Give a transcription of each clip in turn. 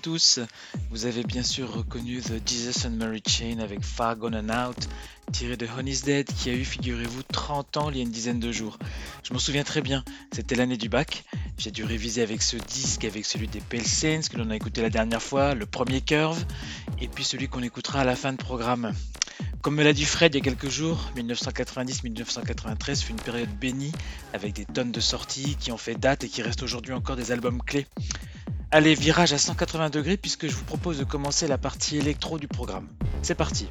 tous. Vous avez bien sûr reconnu The Jesus and Mary Chain avec Far Gone and Out, tiré de Honey's Dead, qui a eu, figurez-vous, 30 ans il y a une dizaine de jours. Je m'en souviens très bien, c'était l'année du bac. J'ai dû réviser avec ce disque, avec celui des Pale que l'on a écouté la dernière fois, le premier Curve, et puis celui qu'on écoutera à la fin de programme. Comme me l'a dit Fred il y a quelques jours, 1990-1993 fut une période bénie, avec des tonnes de sorties qui ont fait date et qui restent aujourd'hui encore des albums clés. Allez, virage à 180 degrés puisque je vous propose de commencer la partie électro du programme. C'est parti.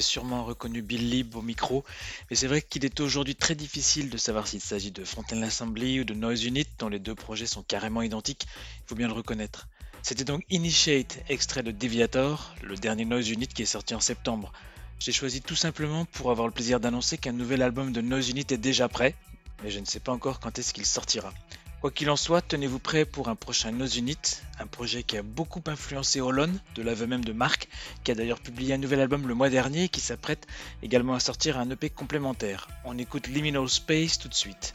Sûrement reconnu Bill Lib au micro, mais c'est vrai qu'il est aujourd'hui très difficile de savoir s'il s'agit de Fontaine Assembly ou de Noise Unit, dont les deux projets sont carrément identiques, il faut bien le reconnaître. C'était donc Initiate, extrait de Deviator, le dernier Noise Unit qui est sorti en septembre. J'ai choisi tout simplement pour avoir le plaisir d'annoncer qu'un nouvel album de Noise Unit est déjà prêt, mais je ne sais pas encore quand est-ce qu'il sortira. Quoi qu'il en soit, tenez-vous prêt pour un prochain Nos Unit, un projet qui a beaucoup influencé Holland, de l'aveu même de Marc, qui a d'ailleurs publié un nouvel album le mois dernier et qui s'apprête également à sortir un EP complémentaire. On écoute Liminal Space tout de suite.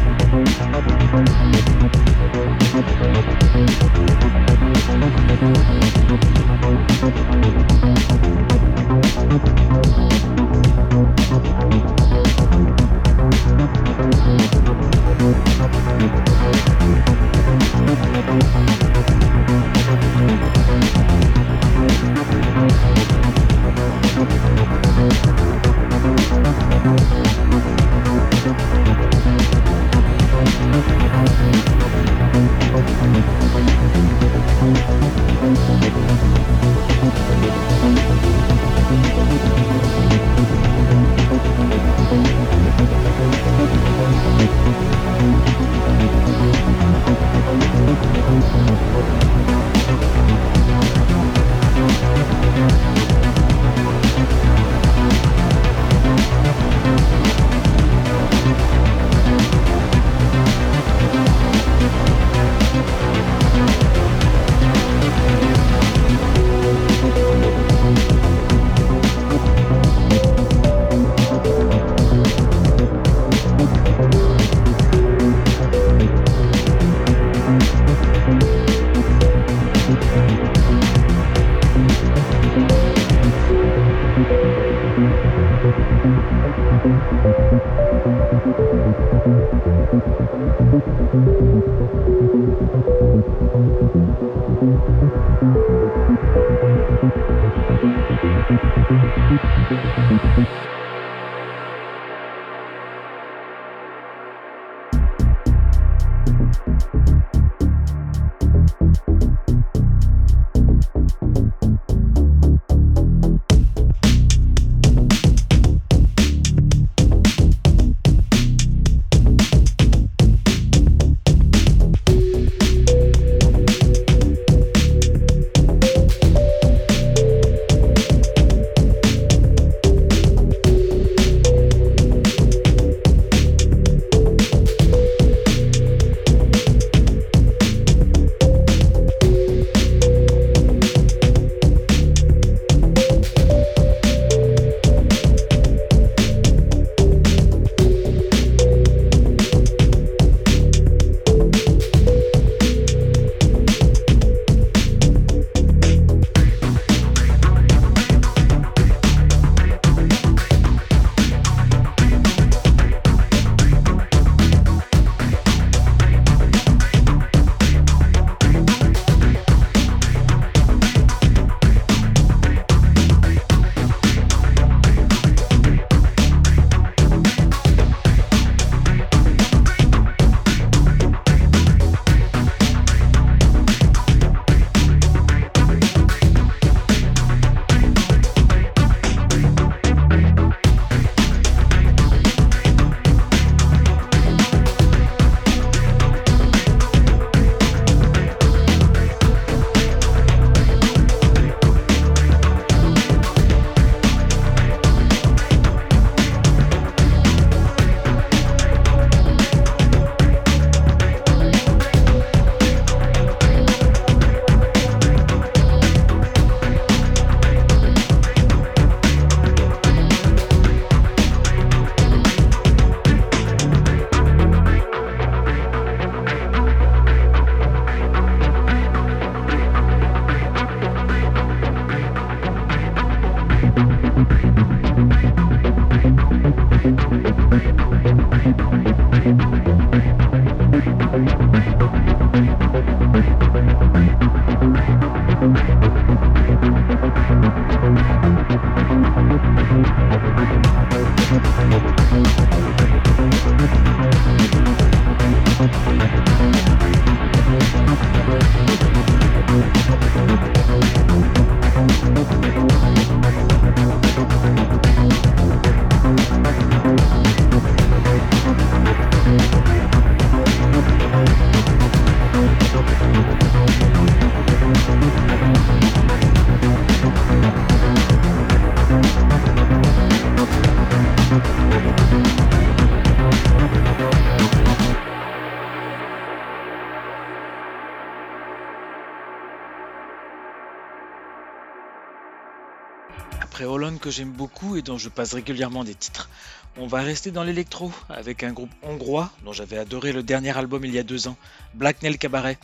j'aime beaucoup et dont je passe régulièrement des titres. On va rester dans l'électro avec un groupe hongrois dont j'avais adoré le dernier album il y a deux ans, Black Nail Cabaret.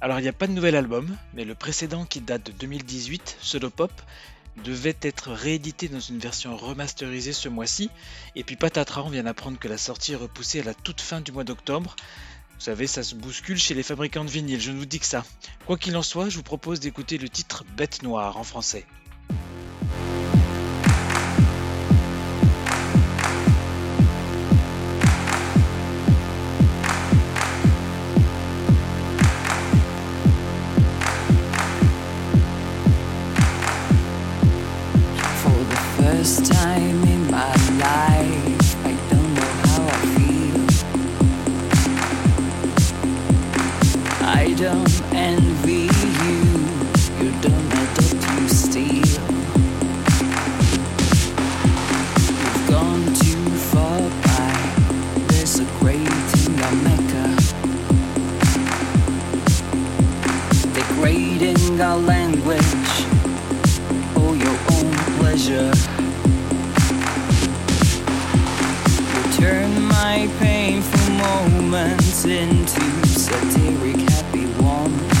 Alors il n'y a pas de nouvel album, mais le précédent qui date de 2018, Pop, devait être réédité dans une version remasterisée ce mois-ci. Et puis patatras, on vient d'apprendre que la sortie est repoussée à la toute fin du mois d'octobre. Vous savez, ça se bouscule chez les fabricants de vinyle, je ne vous dis que ça. Quoi qu'il en soit, je vous propose d'écouter le titre Bête Noire en français. First time in my life. I don't know how I feel. I don't envy you. You don't know that you steal. You've gone too far by. There's a great in Mecca. Our language my painful moments into satiric happy ones.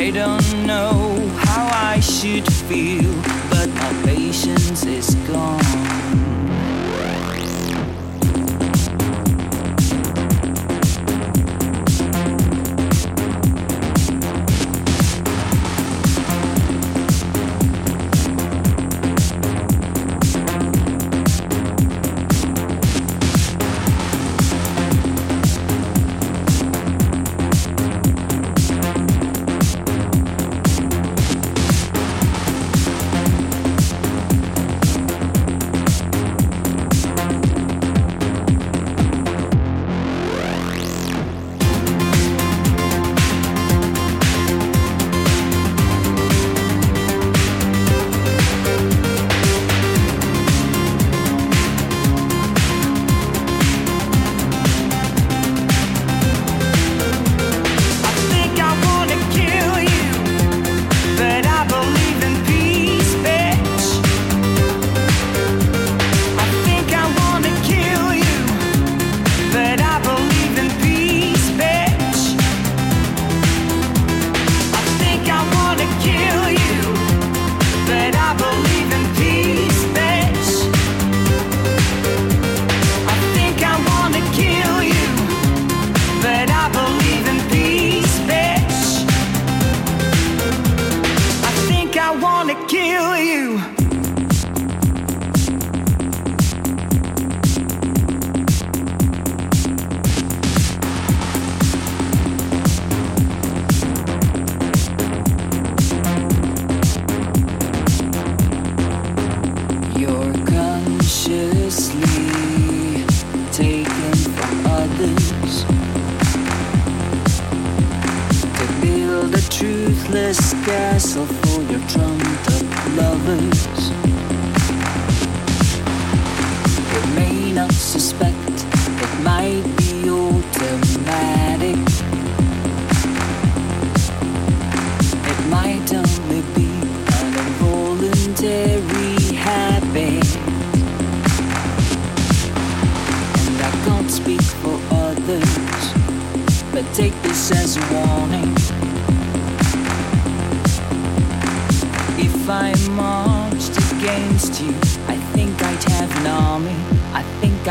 I don't know how I should feel,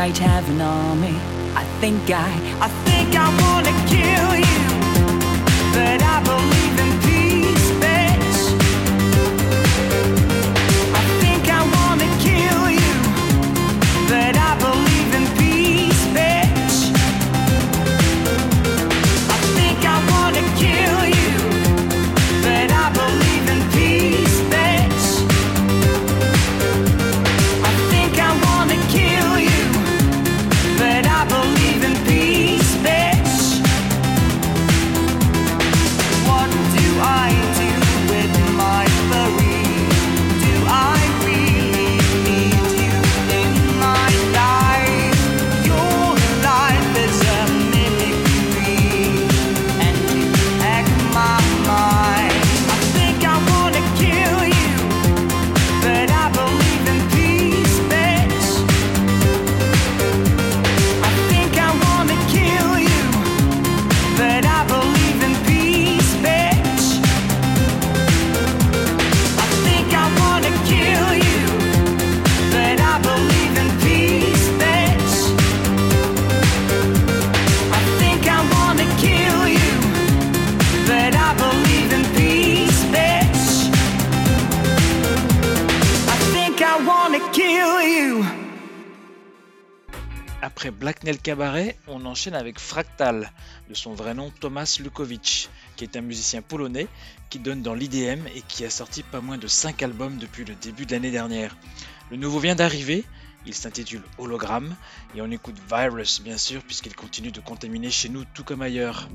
might have an army. I think I, I think I wanna kill you, but I believe in. Après Blacknell Cabaret, on enchaîne avec Fractal, de son vrai nom Thomas Lukowicz, qui est un musicien polonais qui donne dans l'IDM et qui a sorti pas moins de 5 albums depuis le début de l'année dernière. Le nouveau vient d'arriver, il s'intitule Hologramme et on écoute Virus bien sûr puisqu'il continue de contaminer chez nous tout comme ailleurs.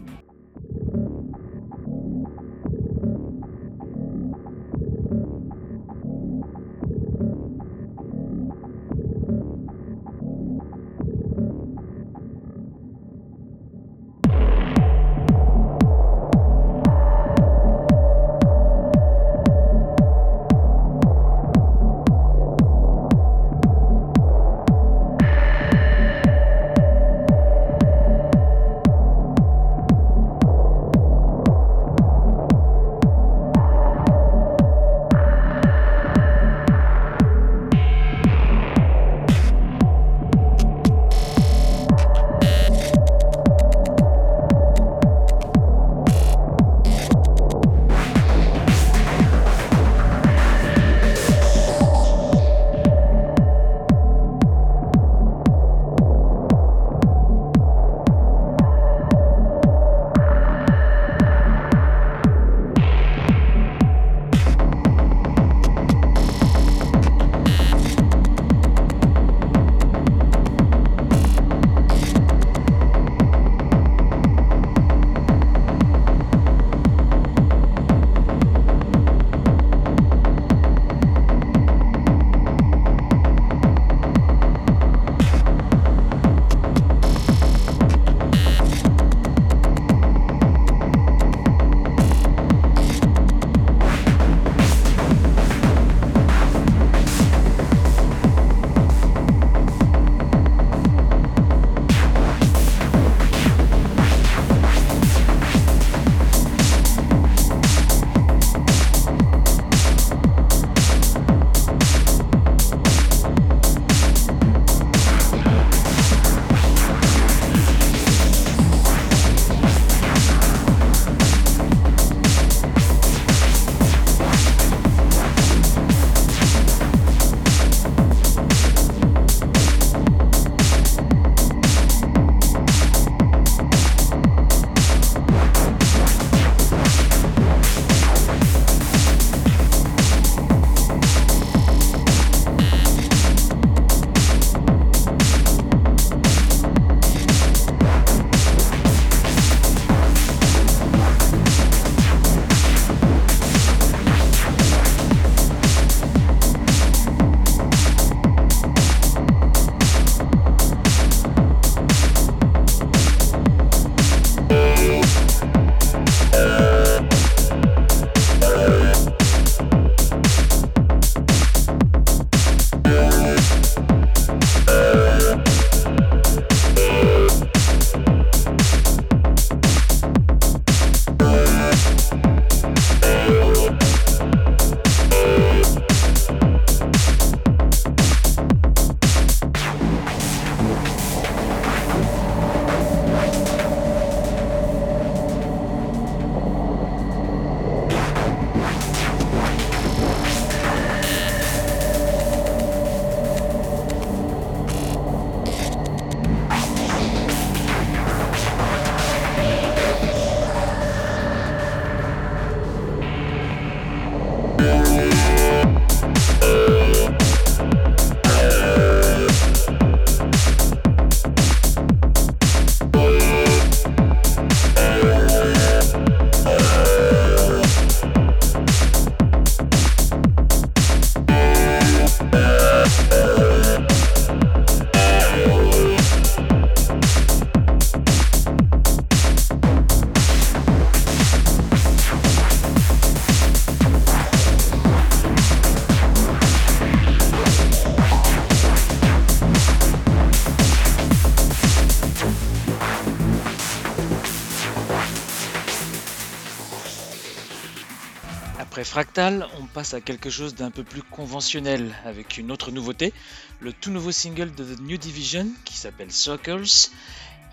Fractal, on passe à quelque chose d'un peu plus conventionnel avec une autre nouveauté, le tout nouveau single de The New Division qui s'appelle Circles.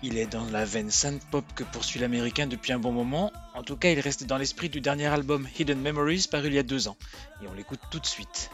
Il est dans la veine synth pop que poursuit l'américain depuis un bon moment. En tout cas, il reste dans l'esprit du dernier album Hidden Memories paru il y a deux ans. Et on l'écoute tout de suite.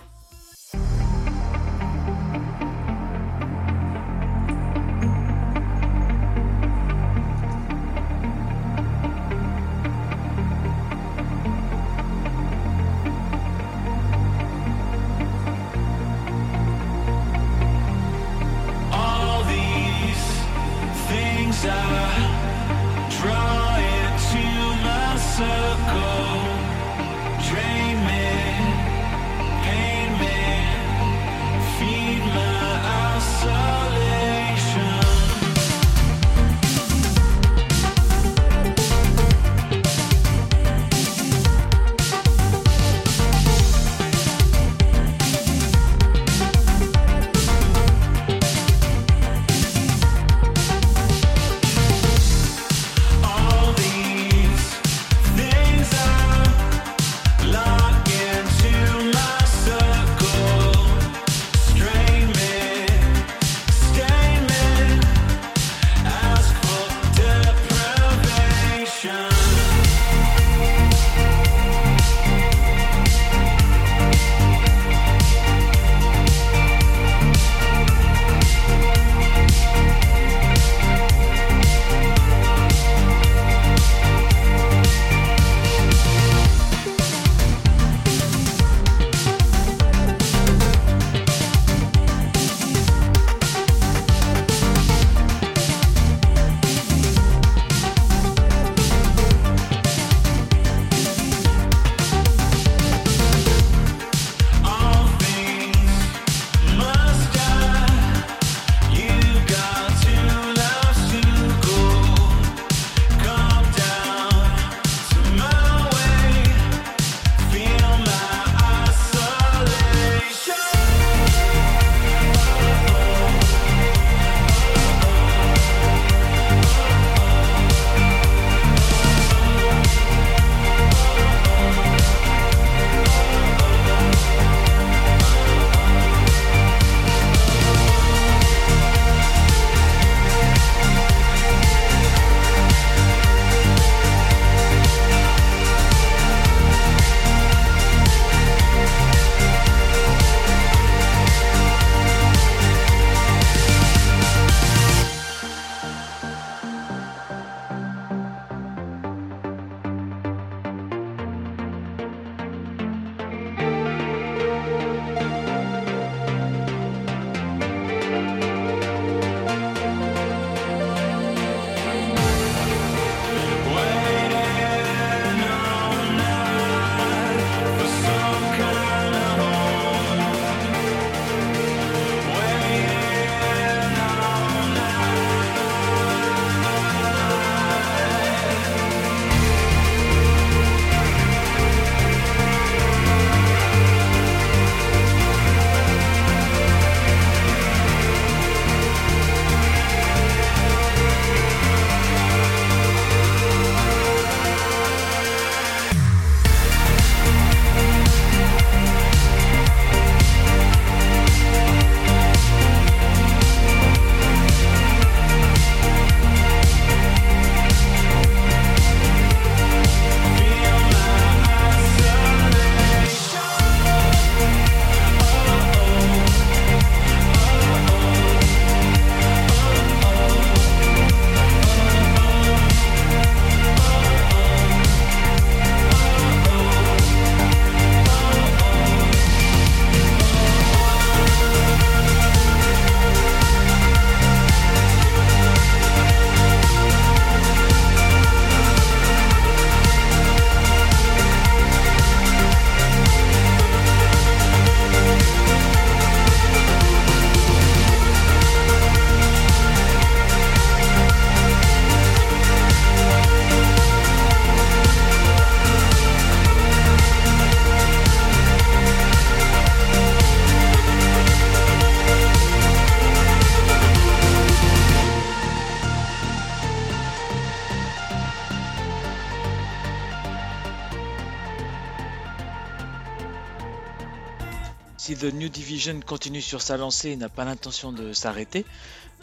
Division continue sur sa lancée et n'a pas l'intention de s'arrêter,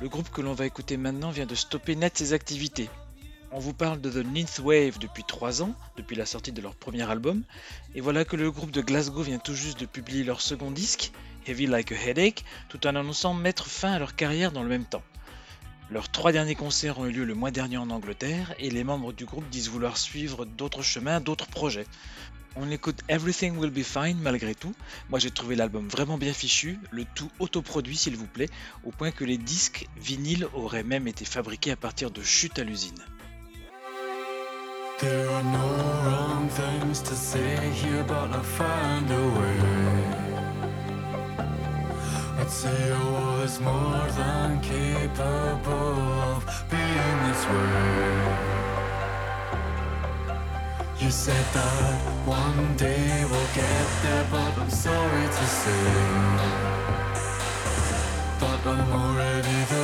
le groupe que l'on va écouter maintenant vient de stopper net ses activités. On vous parle de The Ninth Wave depuis 3 ans, depuis la sortie de leur premier album, et voilà que le groupe de Glasgow vient tout juste de publier leur second disque, Heavy Like a Headache, tout en annonçant mettre fin à leur carrière dans le même temps. Leurs trois derniers concerts ont eu lieu le mois dernier en Angleterre, et les membres du groupe disent vouloir suivre d'autres chemins, d'autres projets. On écoute Everything Will Be Fine malgré tout. Moi j'ai trouvé l'album vraiment bien fichu, le tout autoproduit s'il vous plaît, au point que les disques vinyles auraient même été fabriqués à partir de chutes à l'usine. You said that one day we'll get there, but I'm sorry to say that I'm already there.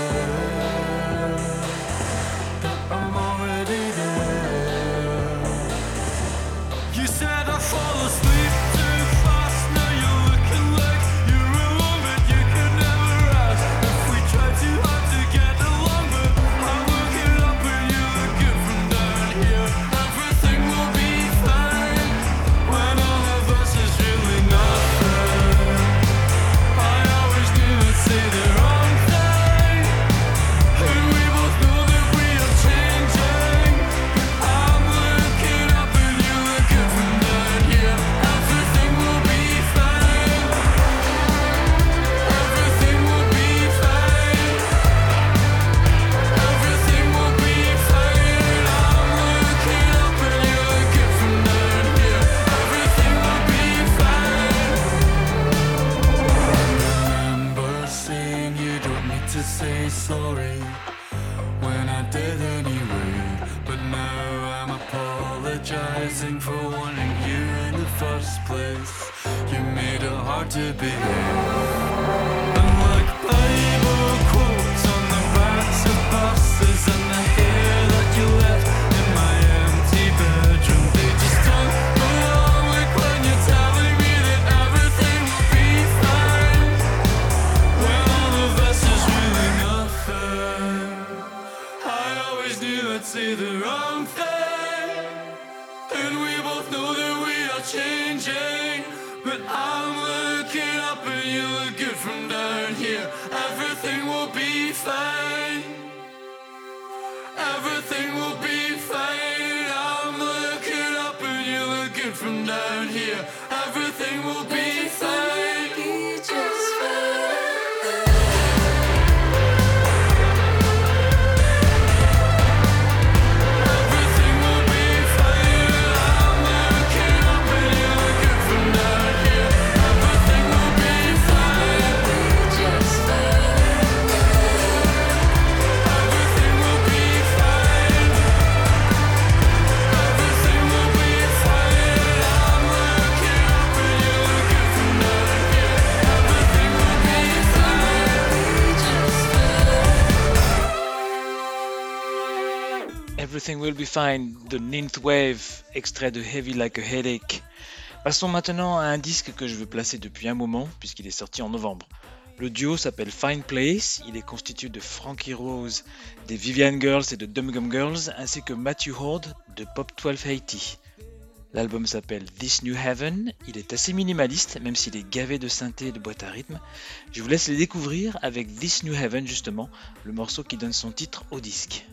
Fine de Ninth Wave, extrait de Heavy Like a Headache. Passons maintenant à un disque que je veux placer depuis un moment, puisqu'il est sorti en novembre. Le duo s'appelle Fine Place, il est constitué de Frankie Rose, des Vivian Girls et de Dum Gum Girls, ainsi que Matthew Horde de Pop 1280. L'album s'appelle This New Heaven, il est assez minimaliste, même s'il est gavé de synthé et de boîtes à rythme. Je vous laisse les découvrir avec This New Heaven justement, le morceau qui donne son titre au disque.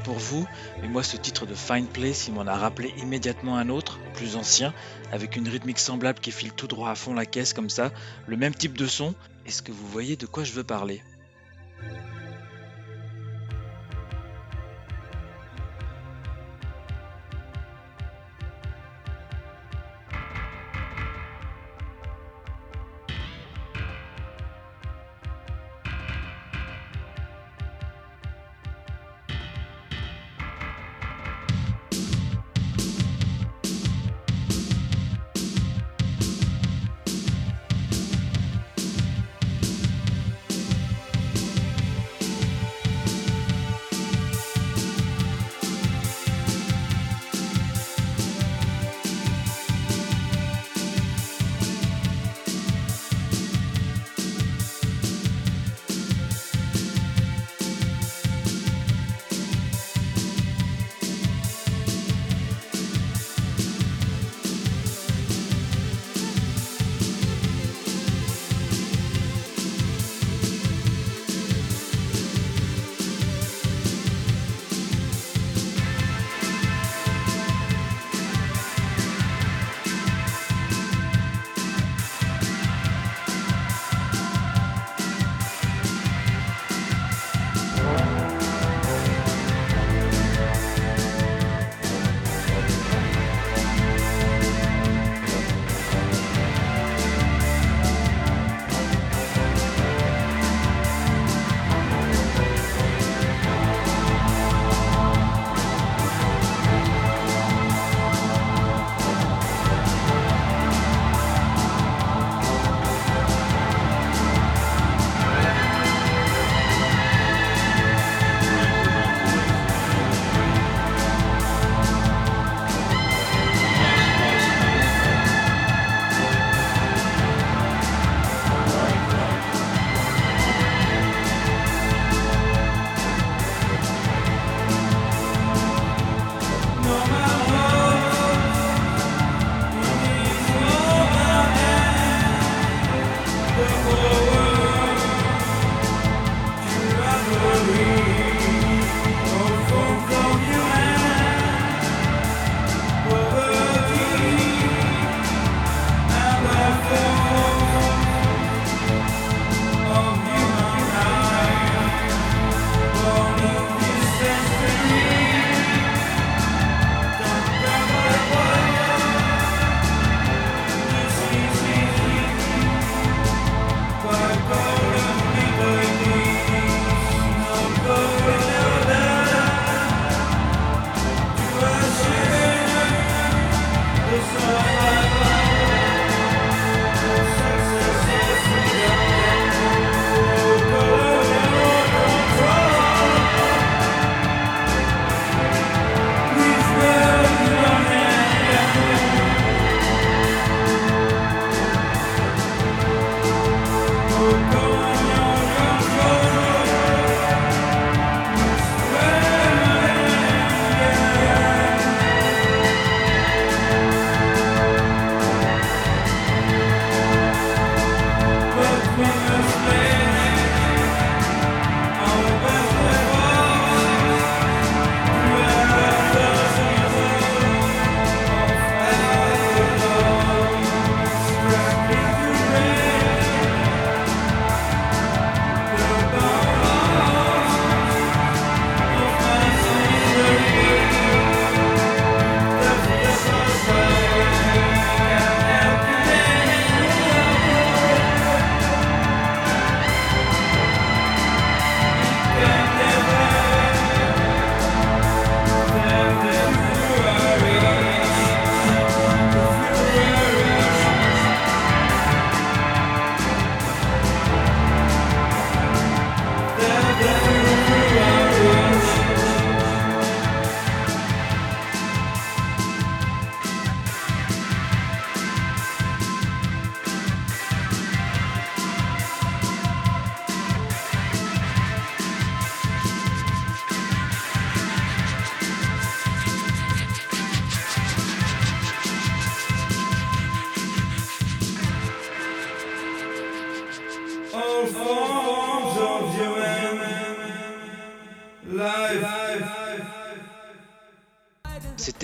Pour vous, mais moi ce titre de Fine Place, il m'en a rappelé immédiatement un autre, plus ancien, avec une rythmique semblable qui file tout droit à fond la caisse comme ça, le même type de son. Est-ce que vous voyez de quoi je veux parler?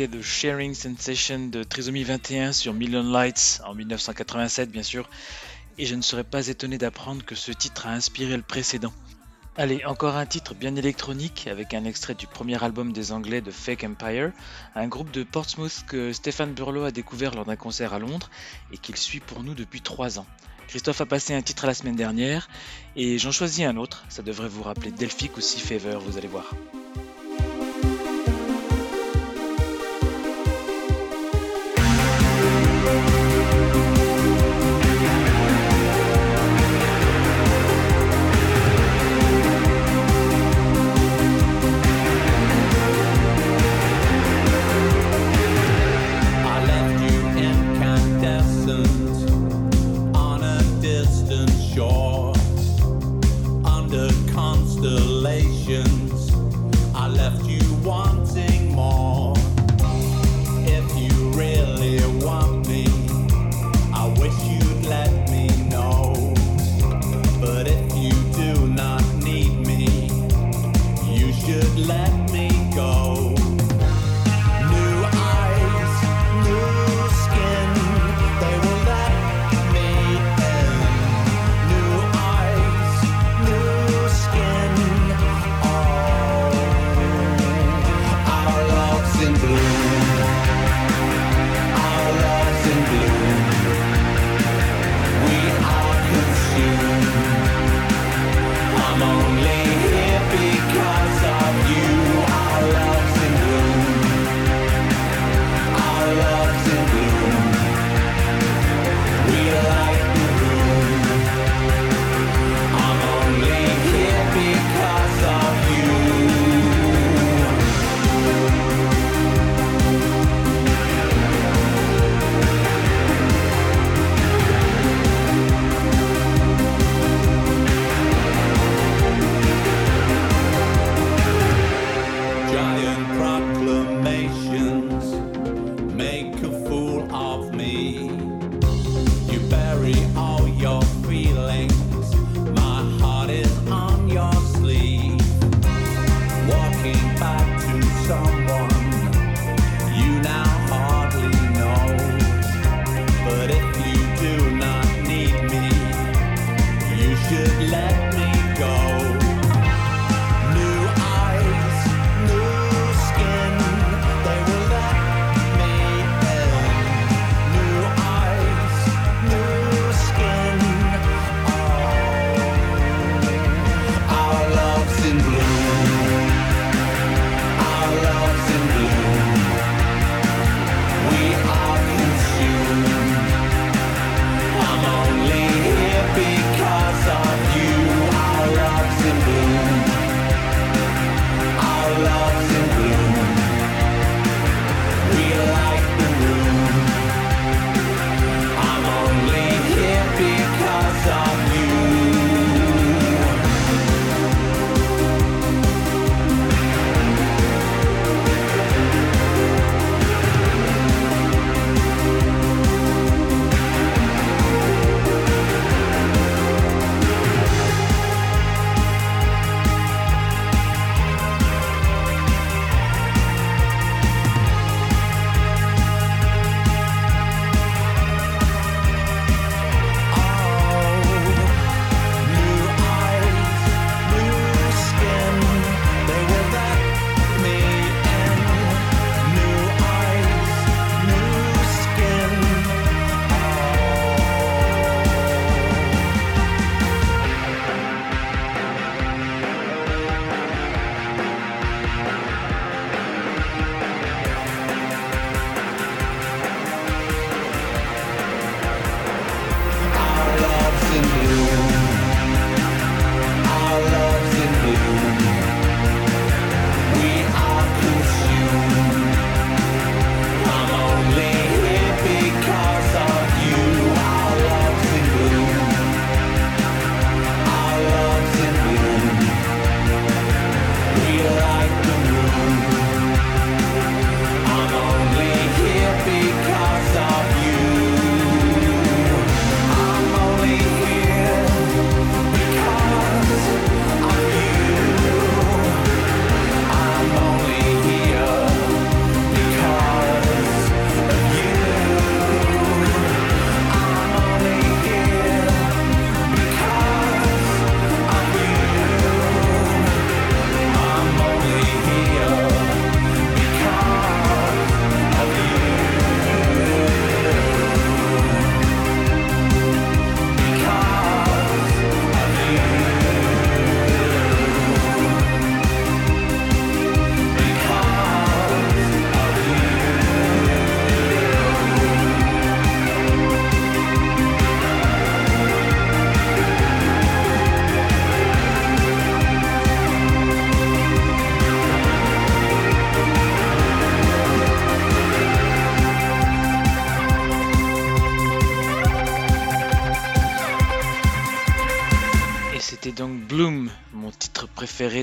C'était The Sharing Sensation de Trisomy 21 sur Million Lights en 1987 bien sûr, et je ne serais pas étonné d'apprendre que ce titre a inspiré le précédent. Allez, encore un titre bien électronique avec un extrait du premier album des Anglais de Fake Empire, un groupe de Portsmouth que Stéphane Burlow a découvert lors d'un concert à Londres et qu'il suit pour nous depuis 3 ans. Christophe a passé un titre la semaine dernière et j'en choisis un autre, ça devrait vous rappeler Delphic ou Sea Fever, vous allez voir.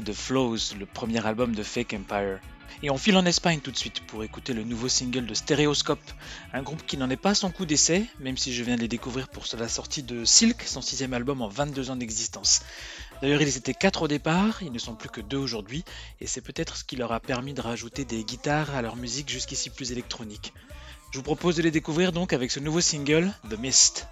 De Flows, le premier album de Fake Empire. Et on file en Espagne tout de suite pour écouter le nouveau single de Stereoscope, un groupe qui n'en est pas à son coup d'essai, même si je viens de les découvrir pour la sortie de Silk, son sixième album en 22 ans d'existence. D'ailleurs, ils étaient quatre au départ, ils ne sont plus que deux aujourd'hui, et c'est peut-être ce qui leur a permis de rajouter des guitares à leur musique jusqu'ici plus électronique. Je vous propose de les découvrir donc avec ce nouveau single, The Mist.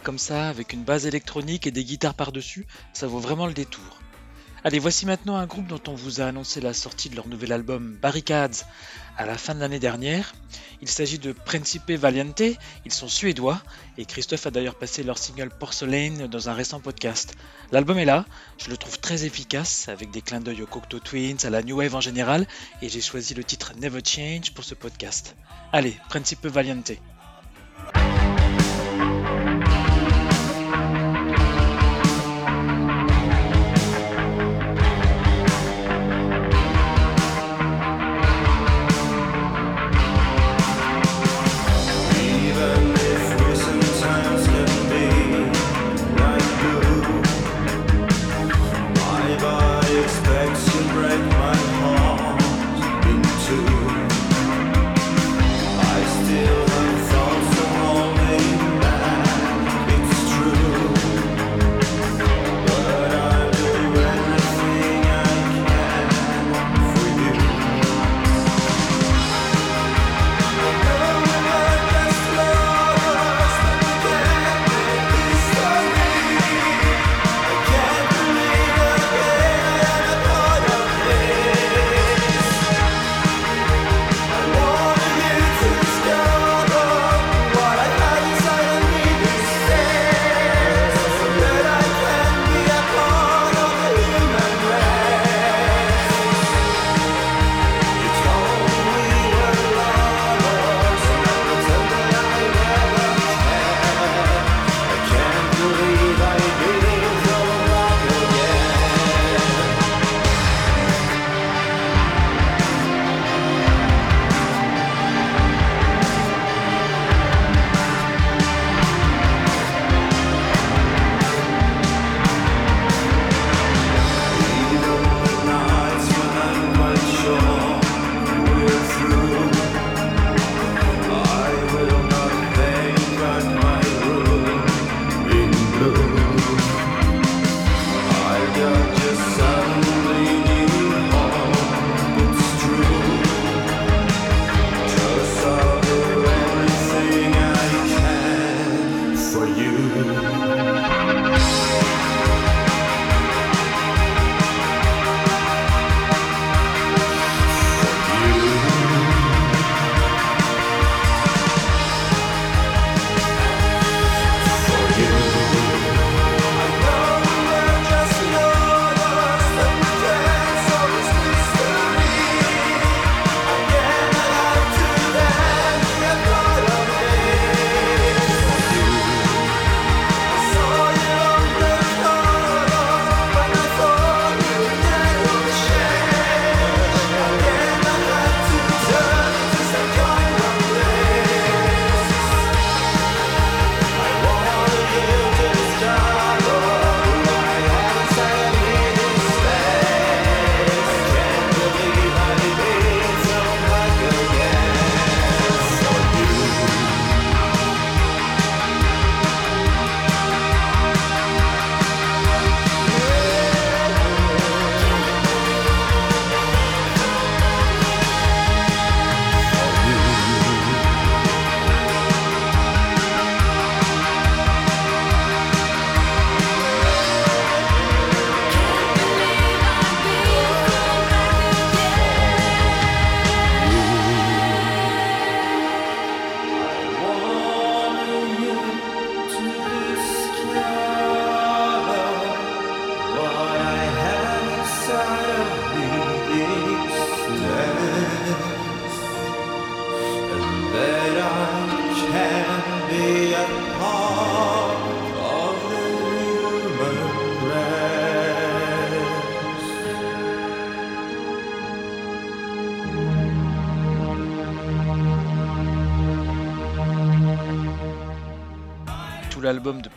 Comme ça, avec une base électronique et des guitares par-dessus, ça vaut vraiment le détour. Allez, voici maintenant un groupe dont on vous a annoncé la sortie de leur nouvel album Barricades à la fin de l'année dernière. Il s'agit de Principe Valiente, ils sont suédois, et Christophe a d'ailleurs passé leur single Porcelain dans un récent podcast. L'album est là, je le trouve très efficace, avec des clins d'œil aux Cocteau Twins, à la New Wave en général, et j'ai choisi le titre Never Change pour ce podcast. Allez, Principe Valiente.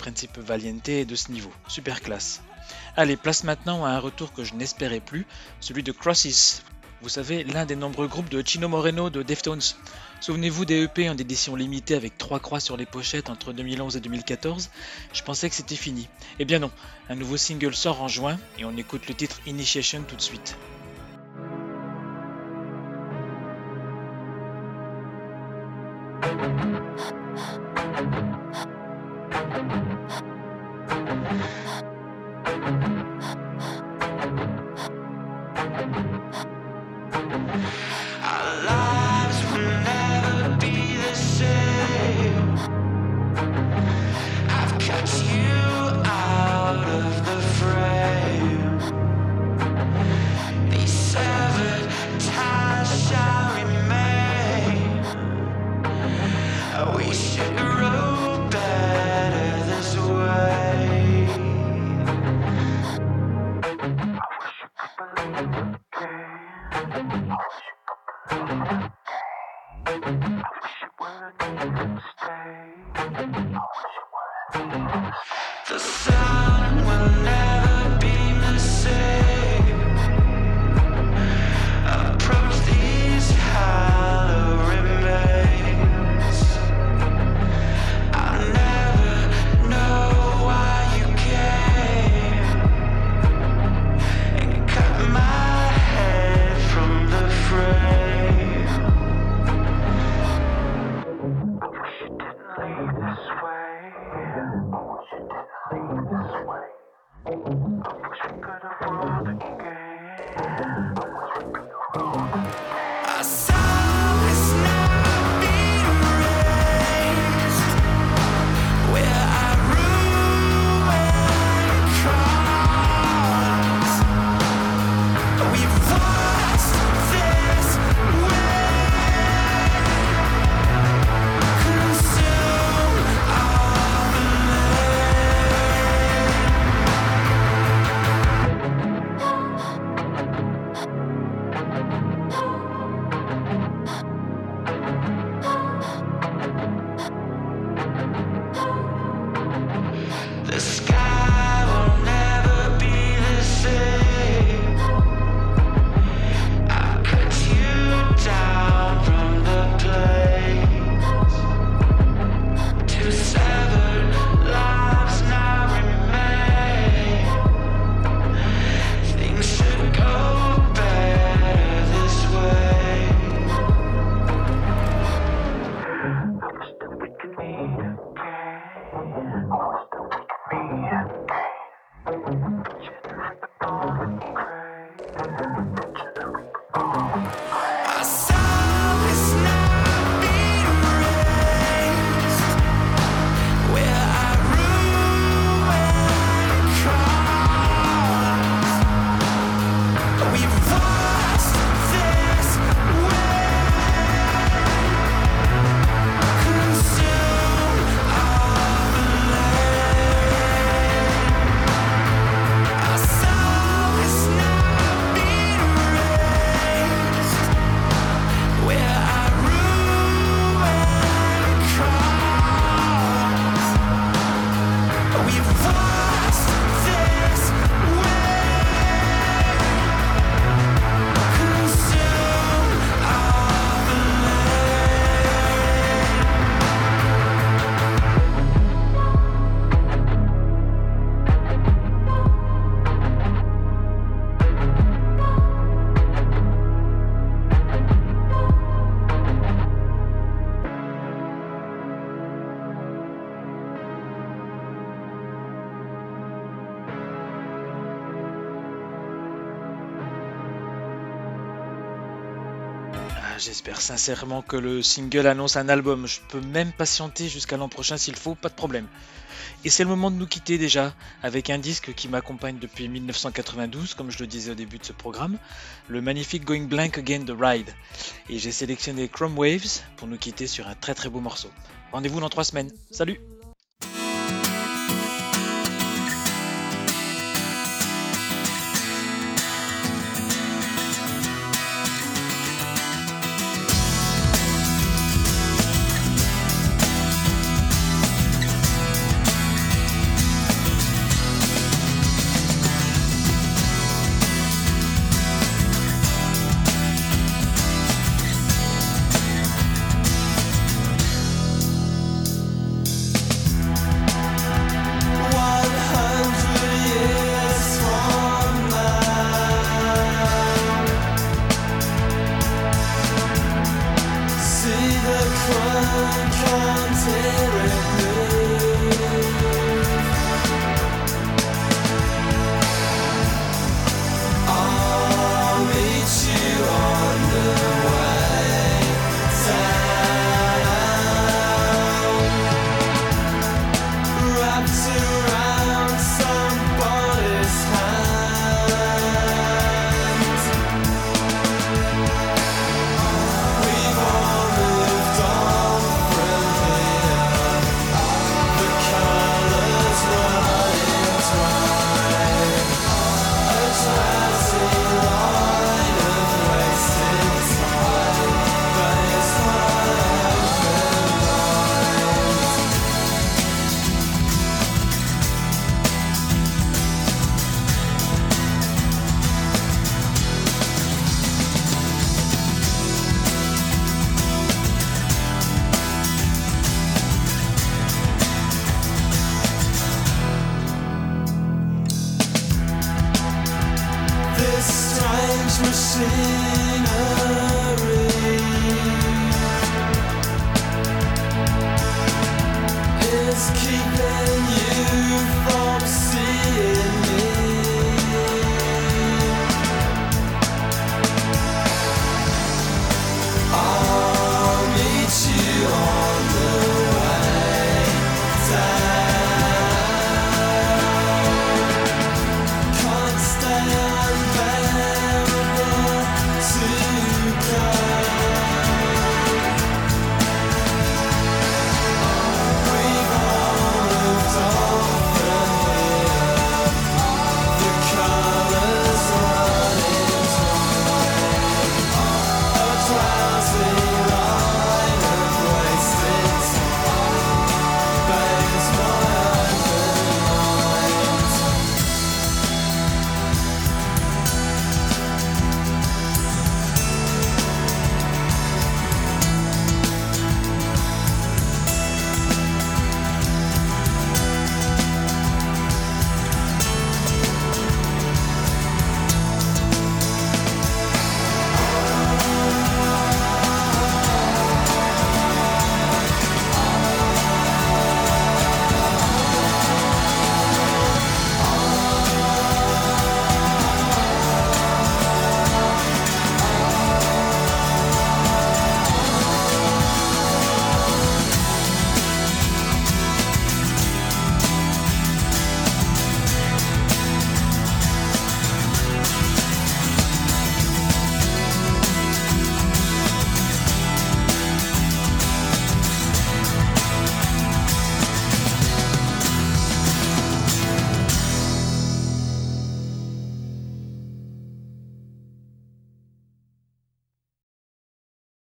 Principe Valiente est de ce niveau, super classe. Allez, place maintenant à un retour que je n'espérais plus, celui de Crosses. Vous savez, l'un des nombreux groupes de Chino Moreno de Deftones. Souvenez-vous des EP en édition limitée avec trois croix sur les pochettes entre 2011 et 2014 Je pensais que c'était fini. Eh bien non, un nouveau single sort en juin et on écoute le titre Initiation tout de suite. Sincèrement que le single annonce un album. Je peux même patienter jusqu'à l'an prochain s'il faut, pas de problème. Et c'est le moment de nous quitter déjà avec un disque qui m'accompagne depuis 1992, comme je le disais au début de ce programme, le magnifique Going Blank Again de Ride. Et j'ai sélectionné Chrome Waves pour nous quitter sur un très très beau morceau. Rendez-vous dans trois semaines. Salut Christmas Eve.